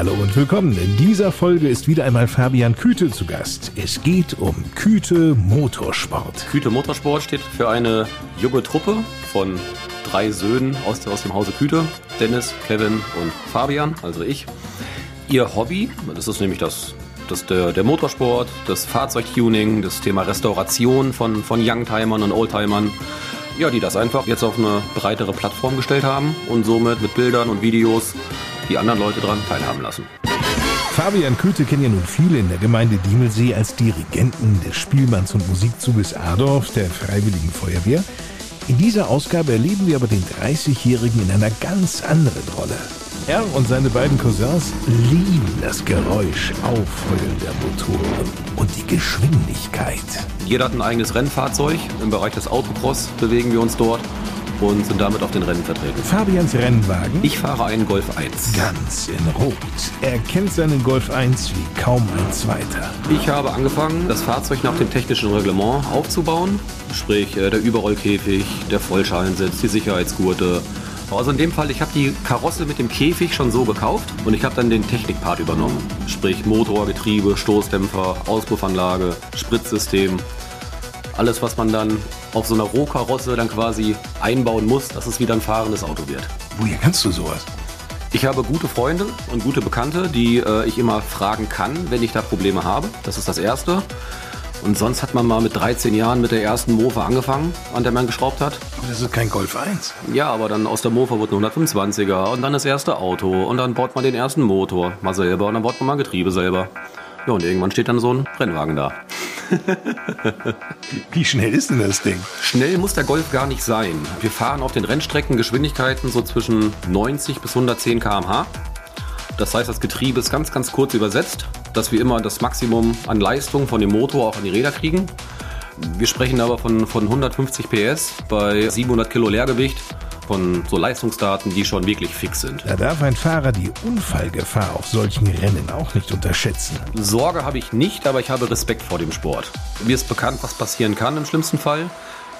Hallo und willkommen. In dieser Folge ist wieder einmal Fabian Küte zu Gast. Es geht um Küte Motorsport. Küte Motorsport steht für eine junge Truppe von drei Söhnen aus, aus dem Hause Küte. Dennis, Kevin und Fabian, also ich. Ihr Hobby, das ist nämlich das, das der, der Motorsport, das Fahrzeugtuning, das Thema Restauration von, von Youngtimern und Oldtimern. Ja, die das einfach jetzt auf eine breitere Plattform gestellt haben und somit mit Bildern und Videos die anderen Leute daran teilhaben lassen. Fabian Küte kennen ja nun viele in der Gemeinde Diemelsee als Dirigenten des Spielmanns- und Musikzuges Adorf der Freiwilligen Feuerwehr. In dieser Ausgabe erleben wir aber den 30-Jährigen in einer ganz anderen Rolle. Er und seine beiden Cousins lieben das Geräusch, Aufheulen der Motoren und die Geschwindigkeit. Jeder hat ein eigenes Rennfahrzeug. Im Bereich des Autocross bewegen wir uns dort und sind damit auf den Rennen vertreten. Fabians Rennwagen? Ich fahre einen Golf 1. Ganz in Rot. Er kennt seinen Golf 1 wie kaum ein zweiter. Ich habe angefangen, das Fahrzeug nach dem technischen Reglement aufzubauen. Sprich, äh, der Überrollkäfig, der Vollschalensitz, die Sicherheitsgurte. Also in dem Fall, ich habe die Karosse mit dem Käfig schon so gekauft und ich habe dann den Technikpart übernommen. Sprich Motor, Getriebe, Stoßdämpfer, Auspuffanlage, Spritzsystem. Alles, was man dann auf so einer Rohkarosse dann quasi einbauen muss, dass es wieder ein fahrendes Auto wird. Woher kannst du sowas? Ich habe gute Freunde und gute Bekannte, die äh, ich immer fragen kann, wenn ich da Probleme habe. Das ist das Erste. Und sonst hat man mal mit 13 Jahren mit der ersten Mofa angefangen, an der man geschraubt hat. Aber das ist kein Golf 1. Ja, aber dann aus der Mofa wird ein 125er und dann das erste Auto und dann baut man den ersten Motor mal selber und dann baut man mal Getriebe selber. Ja, und irgendwann steht dann so ein Rennwagen da. Wie schnell ist denn das Ding? Schnell muss der Golf gar nicht sein. Wir fahren auf den Rennstrecken Geschwindigkeiten so zwischen 90 bis 110 km/h. Das heißt, das Getriebe ist ganz, ganz kurz übersetzt, dass wir immer das Maximum an Leistung von dem Motor auch an die Räder kriegen. Wir sprechen aber von, von 150 PS bei 700 Kilo Leergewicht von so Leistungsdaten, die schon wirklich fix sind. Da darf ein Fahrer die Unfallgefahr auf solchen Rennen auch nicht unterschätzen. Sorge habe ich nicht, aber ich habe Respekt vor dem Sport. Mir ist bekannt, was passieren kann im schlimmsten Fall.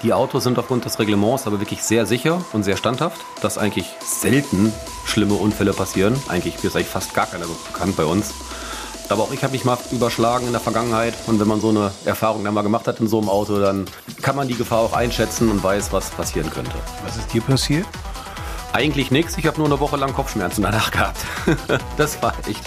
Die Autos sind aufgrund des Reglements aber wirklich sehr sicher und sehr standhaft, dass eigentlich selten schlimme Unfälle passieren. Eigentlich ist eigentlich fast gar keiner bekannt bei uns. Aber auch ich habe mich mal überschlagen in der Vergangenheit. Und wenn man so eine Erfahrung dann mal gemacht hat in so einem Auto, dann kann man die Gefahr auch einschätzen und weiß, was passieren könnte. Was ist dir passiert? Eigentlich nichts. Ich habe nur eine Woche lang Kopfschmerzen danach gehabt. das war echt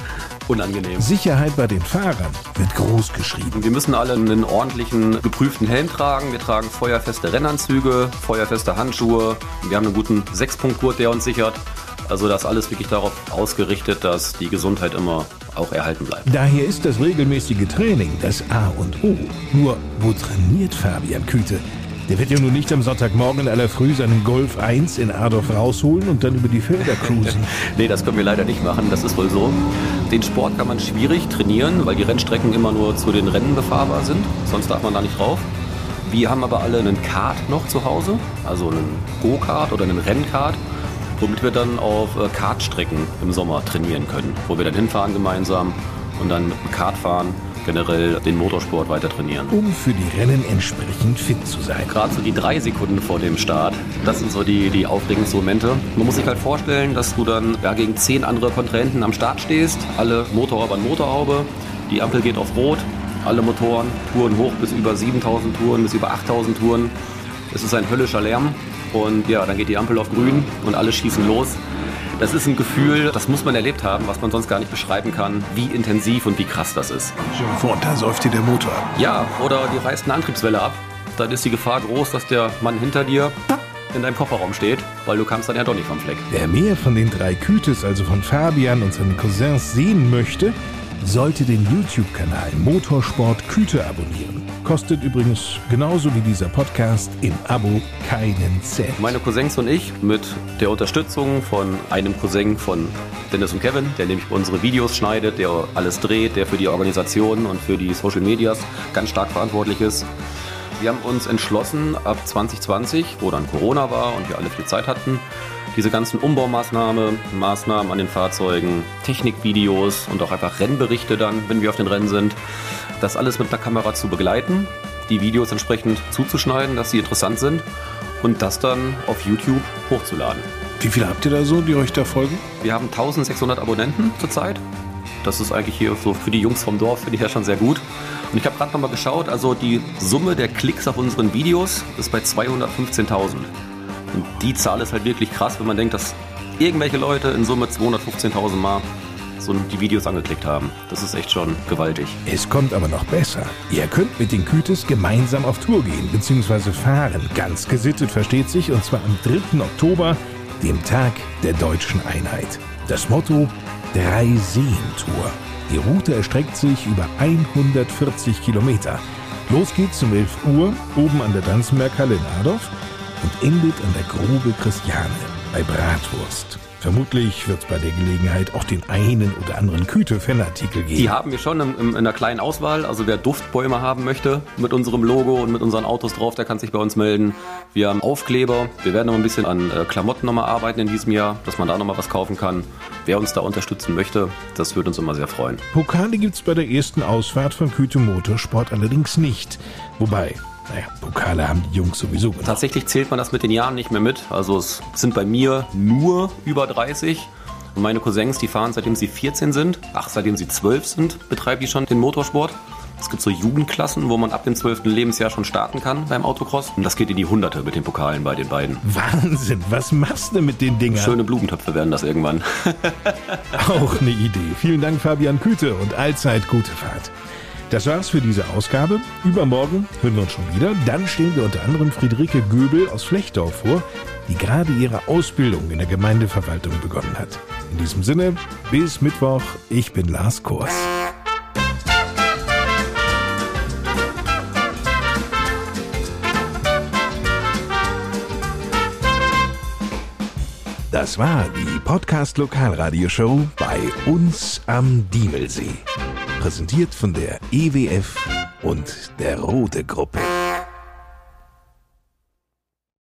unangenehm. Sicherheit bei den Fahrern wird groß geschrieben. Wir müssen alle einen ordentlichen, geprüften Helm tragen. Wir tragen feuerfeste Rennanzüge, feuerfeste Handschuhe. Wir haben einen guten Sechspunktgurt, der uns sichert. Also das alles wirklich darauf ausgerichtet, dass die Gesundheit immer auch erhalten bleibt. Daher ist das regelmäßige Training das A und O. Nur, wo trainiert Fabian Küte? Der wird ja nun nicht am Sonntagmorgen in aller Früh seinen Golf 1 in Adorf rausholen und dann über die Felder cruisen. nee, das können wir leider nicht machen, das ist wohl so. Den Sport kann man schwierig trainieren, weil die Rennstrecken immer nur zu den Rennen befahrbar sind. Sonst darf man da nicht drauf. Wir haben aber alle einen Kart noch zu Hause, also einen Go-Kart oder einen Rennkart womit wir dann auf äh, Kartstrecken im Sommer trainieren können, wo wir dann hinfahren gemeinsam und dann mit dem Kart fahren, generell den Motorsport weiter trainieren. Um für die Rennen entsprechend fit zu sein. Gerade so die drei Sekunden vor dem Start, das sind so die, die aufregendsten Momente. Man muss sich halt vorstellen, dass du dann ja, gegen zehn andere Kontrahenten am Start stehst, alle Motorhaube an Motorhaube, die Ampel geht auf Rot, alle Motoren touren hoch bis über 7000 Touren, bis über 8000 Touren. Es ist ein höllischer Lärm und ja, dann geht die Ampel auf grün und alle schießen los. Das ist ein Gefühl, das muss man erlebt haben, was man sonst gar nicht beschreiben kann, wie intensiv und wie krass das ist. Vor, und da säuft dir der Motor. Ja, oder die reißt eine Antriebswelle ab. Dann ist die Gefahr groß, dass der Mann hinter dir in deinem Kofferraum steht, weil du kamst dann ja doch nicht vom Fleck. Wer mehr von den drei Kütes, also von Fabian und seinen Cousins, sehen möchte, sollte den YouTube-Kanal Motorsport Küte abonnieren. Kostet übrigens genauso wie dieser Podcast im Abo keinen Cent. Meine Cousins und ich mit der Unterstützung von einem Cousin von Dennis und Kevin, der nämlich unsere Videos schneidet, der alles dreht, der für die Organisation und für die Social Medias ganz stark verantwortlich ist. Wir haben uns entschlossen, ab 2020, wo dann Corona war und wir alle viel Zeit hatten, diese ganzen Umbaumaßnahmen, Maßnahmen an den Fahrzeugen, Technikvideos und auch einfach Rennberichte dann, wenn wir auf den Rennen sind, das alles mit einer Kamera zu begleiten, die Videos entsprechend zuzuschneiden, dass sie interessant sind und das dann auf YouTube hochzuladen. Wie viele habt ihr da so, die euch da folgen? Wir haben 1600 Abonnenten zurzeit. Das ist eigentlich hier so für die Jungs vom Dorf, finde ich ja schon sehr gut. Und ich habe gerade nochmal geschaut, also die Summe der Klicks auf unseren Videos ist bei 215.000. Und die Zahl ist halt wirklich krass, wenn man denkt, dass irgendwelche Leute in Summe 215.000 Mal so die Videos angeklickt haben. Das ist echt schon gewaltig. Es kommt aber noch besser. Ihr könnt mit den Kütes gemeinsam auf Tour gehen bzw. fahren. Ganz gesittet versteht sich und zwar am 3. Oktober, dem Tag der deutschen Einheit. Das Motto Drei Seen Tour. Die Route erstreckt sich über 140 Kilometer. Los geht's um 11 Uhr oben an der Danzenberghalle in Adorf und endet an der Grube Christiane bei Bratwurst. Vermutlich wird es bei der Gelegenheit auch den einen oder anderen Küte-Fanartikel geben. Die haben wir schon in, in, in, einer kleinen Auswahl. Also wer Duftbäume haben möchte mit unserem Logo und mit unseren Autos drauf, der kann sich bei uns melden. Wir haben Aufkleber. Wir werden noch ein bisschen an äh, Klamotten nochmal arbeiten in diesem Jahr, dass man da nochmal was kaufen kann. Wer uns da unterstützen möchte, das würde uns immer sehr freuen. Pokale gibt es bei der ersten Ausfahrt von Küte Motorsport allerdings nicht. Wobei, naja, Pokale haben die Jungs sowieso gemacht. Tatsächlich zählt man das mit den Jahren nicht mehr mit. Also es sind bei mir nur über 30. Und meine Cousins, die fahren seitdem sie 14 sind, ach, seitdem sie 12 sind, betreiben die schon den Motorsport. Es gibt so Jugendklassen, wo man ab dem 12. Lebensjahr schon starten kann beim Autocross. Und das geht in die Hunderte mit den Pokalen bei den beiden. Wahnsinn, was machst du mit den Dingern? Schöne Blumentöpfe werden das irgendwann. Auch eine Idee. Vielen Dank, Fabian Küte, und allzeit gute Fahrt. Das war's für diese Ausgabe. Übermorgen hören wir uns schon wieder. Dann stellen wir unter anderem Friederike Göbel aus Flechtdorf vor, die gerade ihre Ausbildung in der Gemeindeverwaltung begonnen hat. In diesem Sinne, bis Mittwoch. Ich bin Lars Kors. Das war die Podcast Lokalradioshow bei uns am Diemelsee präsentiert von der EWF und der Rote Gruppe.